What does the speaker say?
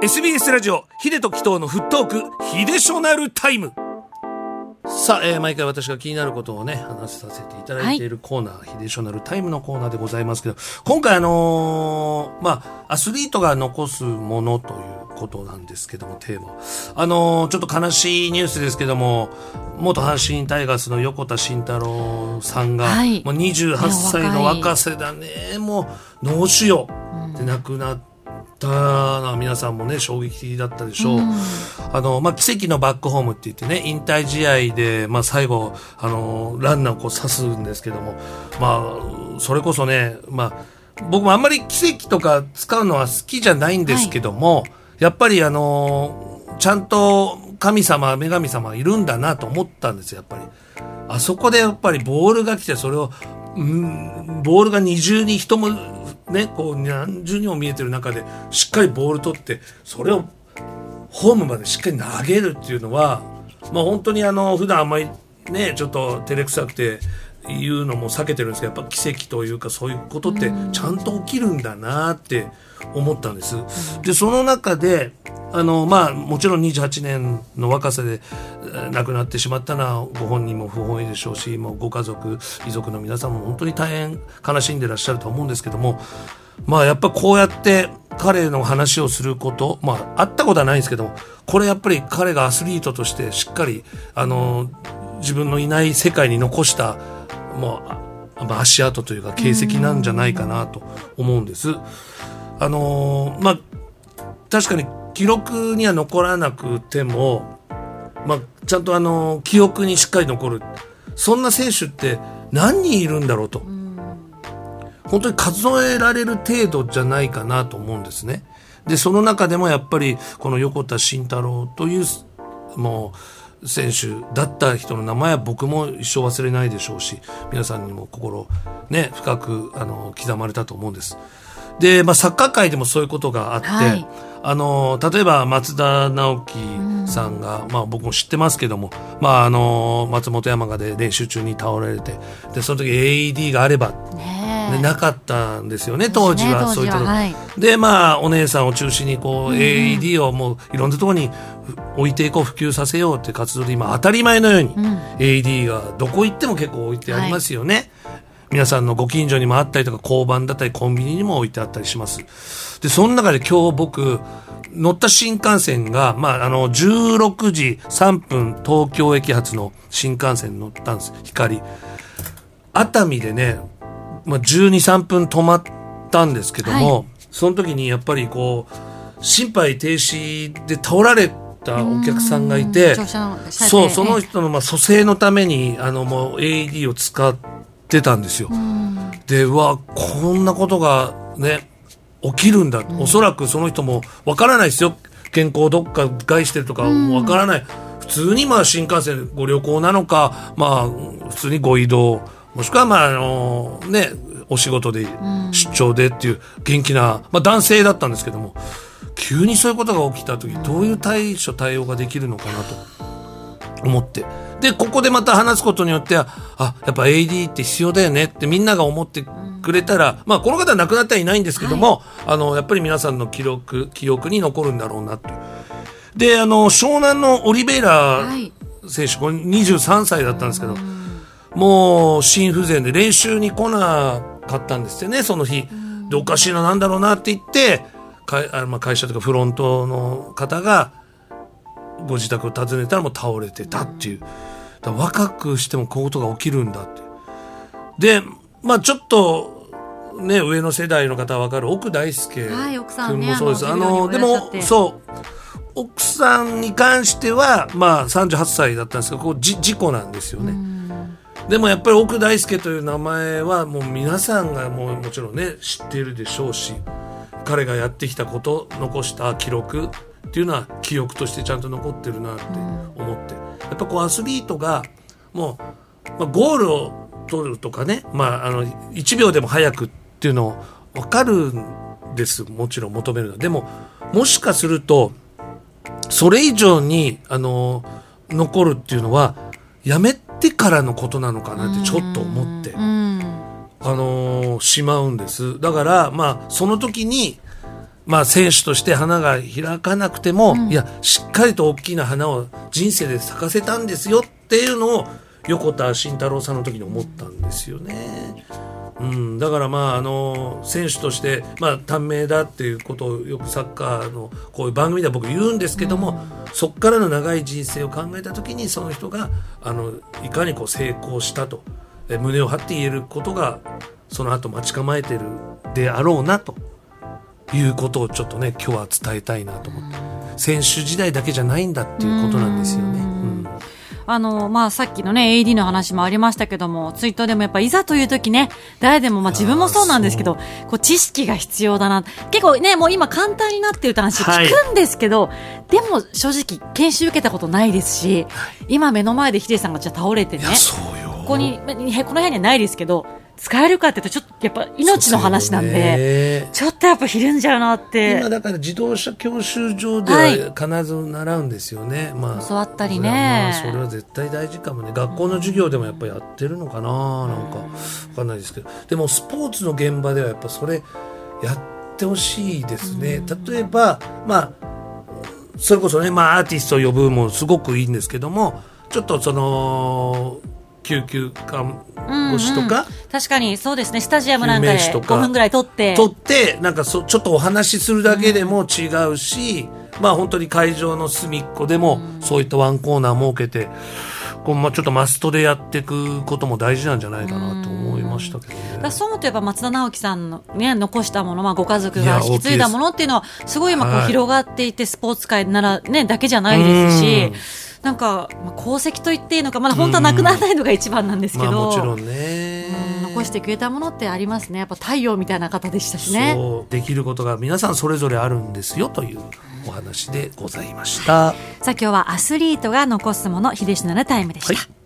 SBS ラジオヒデとキトのフットークヒデショナルタイム。さあ、えー毎回私が気になることをね話させていただいているコーナー、ヒデショナルタイムのコーナーでございますけど今回あのーまあアスリートが残すものということなんですけどもテーマ。あのーちょっと悲しいニュースですけども元阪神タイガースの横田慎太郎さんが、はい。もう28歳の若さだねもう脳腫瘍で亡くなったのは皆さんもね衝撃的だったでしょう、あの、まあ、奇跡のバックホームって言ってね、引退試合で、まあ、最後、あの、ランナーをこう刺すんですけども、まあ、それこそね、まあ、僕もあんまり奇跡とか使うのは好きじゃないんですけども、やっぱりあの、ちゃんと神様、女神様いるんだなと思ったんですよ、やっぱり。あそこでやっぱりボールが来て、それを、うん、ボールが二重に人も、ね、こう何十人も見えてる中で、しっかりボール取って、それをホームまでしっかり投げるっていうのは、まあ本当にあの、普段あんまりね、ちょっと照れくさくて言うのも避けてるんですけど、やっぱ奇跡というかそういうことってちゃんと起きるんだなって思ったんです。で、その中で、あの、まあもちろん28年の若さでえー亡くなってしまったのはご本人も不本意でしょうし、もうご家族、遺族の皆さんも本当に大変悲しんでらっしゃると思うんですけども、まあやっぱこうやって彼の話をすること、まあ会ったことはないんですけども、これやっぱり彼がアスリートとしてしっかり、あの、自分のいない世界に残した、もう、あまあ足跡というか形跡なんじゃないかなと思うんです。あのまあ、確かに記録には残らなくても、まあ、ちゃんとあの、記憶にしっかり残る。そんな選手って何人いるんだろうと。本当に数えられる程度じゃないかなと思うんですね。で、その中でもやっぱりこの横田慎太郎というもう選手だった人の名前は僕も一生忘れないでしょうし、皆さんにも心ね、深くあの刻まれたと思うんです。で、まあサッカー界でもそういうことがあって、はい。あの例えば松田直樹さんが、まあ僕も知ってますけども、まああの松本山雅で練習中に倒れて、で、その時 AED があればねね、なかったんですよね当時はそういったとこ。はい。でまあお姉さんを中心にこう、AED をもういろんなところにふ置いていこう普及させようって活動で今当たり前のように、AED がどこ行っても結構置いてありますよね、皆さんのご近所にもあったりとか交番だったりコンビニにも置いてあったりします。でその中で今日僕乗った新幹線が、まあ、あの16時3分東京駅発の新幹線に乗ったんです。光。熱海でね、まあ、12、3分止まったんですけども、その時にやっぱりこう、心肺停止で倒られたお客さんがいてそう、その人人のまあ蘇生のために、あのもう AED を使ってたんですよ。で、うわ、こんなことがね、起きるんだ。おそらくその人もわからないですよ。健康どっか害してるとかもわからない。普通にまあ新幹線ご旅行なのか、まあ普通にご移動、もしくはまああのね、お仕事で出張でっていう元気な、まあ男性だったんですけども、急にそういうことが起きた時どういう対処対応ができるのかなと思って。で、ここでまた話すことによっては、あ、やっぱ AD って必要だよねってみんなが思ってくれたら、まあこの方は亡くなってはいないんですけども、あの、やっぱり皆さんの記録、記憶に残るんだろうなと。で、あの、湘南のオリベイラはい。選手、これ23歳だったんですけど、もう心不全で練習に来なかったんですよね、その日。で、おかしいな、なんだろうなって言って、かいあまあ、会社とかフロントの方が、ご自宅を訪ねたらもう倒れてたっていう。だ若くしてもこういうことが起きるんだって。で、まあちょっと、ね、上の世代の方はわかる奥大輔君もそうです。ああのの、でも、そう。奥さんに関しては、まあ38歳だったんですけど、こうじ事故なんですよね。でもやっぱり奥大輔という名前はもう皆さんがもうもちろんね知っているでしょうし彼がやってきたこと残した記録っていうのは記憶としてちゃんと残ってるなって思って、やっぱこうアスリートがもう、まあ、ゴールを取るとかね、まあ、あの1秒でも早くっていうのを分かるんです。もちろん求めるのは。でももしかするとそれ以上にあの残るっていうのはやめてからのことなのかなってちょっと思って、うん。あのーしまうんです。だからまあその時にまあ選手として花が開かなくても、いや、しっかりと大きな花を人生で咲かせたんですよっていうのを、横田慎太郎さんの時に思ったんですよね。うん、だからまああの選手として、まあ、短命だっていうことをよくサッカーのこういう番組では僕言うんですけども、そこからの長い人生を考えた時にその人があのいかにこう成功したとえ胸を張って言えることがその後待ち構えてるであろうなということをちょっとね今日は伝えたいなと思って選手時代だけじゃないんだっていうことなんですよね。うんあの、まあ、さっきのね、AD の話もありましたけども、ツイートでもやっぱいざという時ね、誰でも、まあ自分もそうなんですけど、こう知識が必要だな。結構ね、もう今簡単になってるって話聞くんですけど、はい、でも正直研修受けたことないですし、今目の前でヒデさんがじゃ倒れてね、ここに、この部屋にはないですけど、使えるかっていうとちょっとやっぱ命の話なんで、ちょっとやっぱひるんじゃうなって。今だから自動車教習所では必ず習うんですよね、はい、まあ教わったりね、まあ、それは絶対大事かもね。学校の授業でもやっぱやってるのかな、うん、なんか分かんないですけど。でもスポーツの現場ではやっぱそれやってほしいですね、うん、例えばまあそれこそね、まあ、アーティストを呼ぶもすごくいいんですけどもちょっとその救急看護師とか、うんうん、確かにそうですねスタジアムなんかで5分ぐらい取って。取ってなんかそちょっとお話しするだけでも違うし、うん、まあ本当に会場の隅っこでもそういったワンコーナー設けて、こうまあちょっとマストでやっていくことも大事なんじゃないかなと思いましたけどね。だそう思うとやっぱ松田直樹さんの、ね、残したもの、まあ、ご家族が引き継いだものっていうのはすごい今こう広がっていて、スポーツ界なら、ね、だけじゃないですし。なんか、まあ、功績と言っていいのかまだ本当はなくならないのが一番なんですけど、まあ、もちろんね残してくれたものってありますね。やっぱ太陽みたいな方でしたしね。できることが皆さんそれぞれあるんですよというお話でございました。さあ今日はアスリートが残すもの秀吉のタイムでした、はい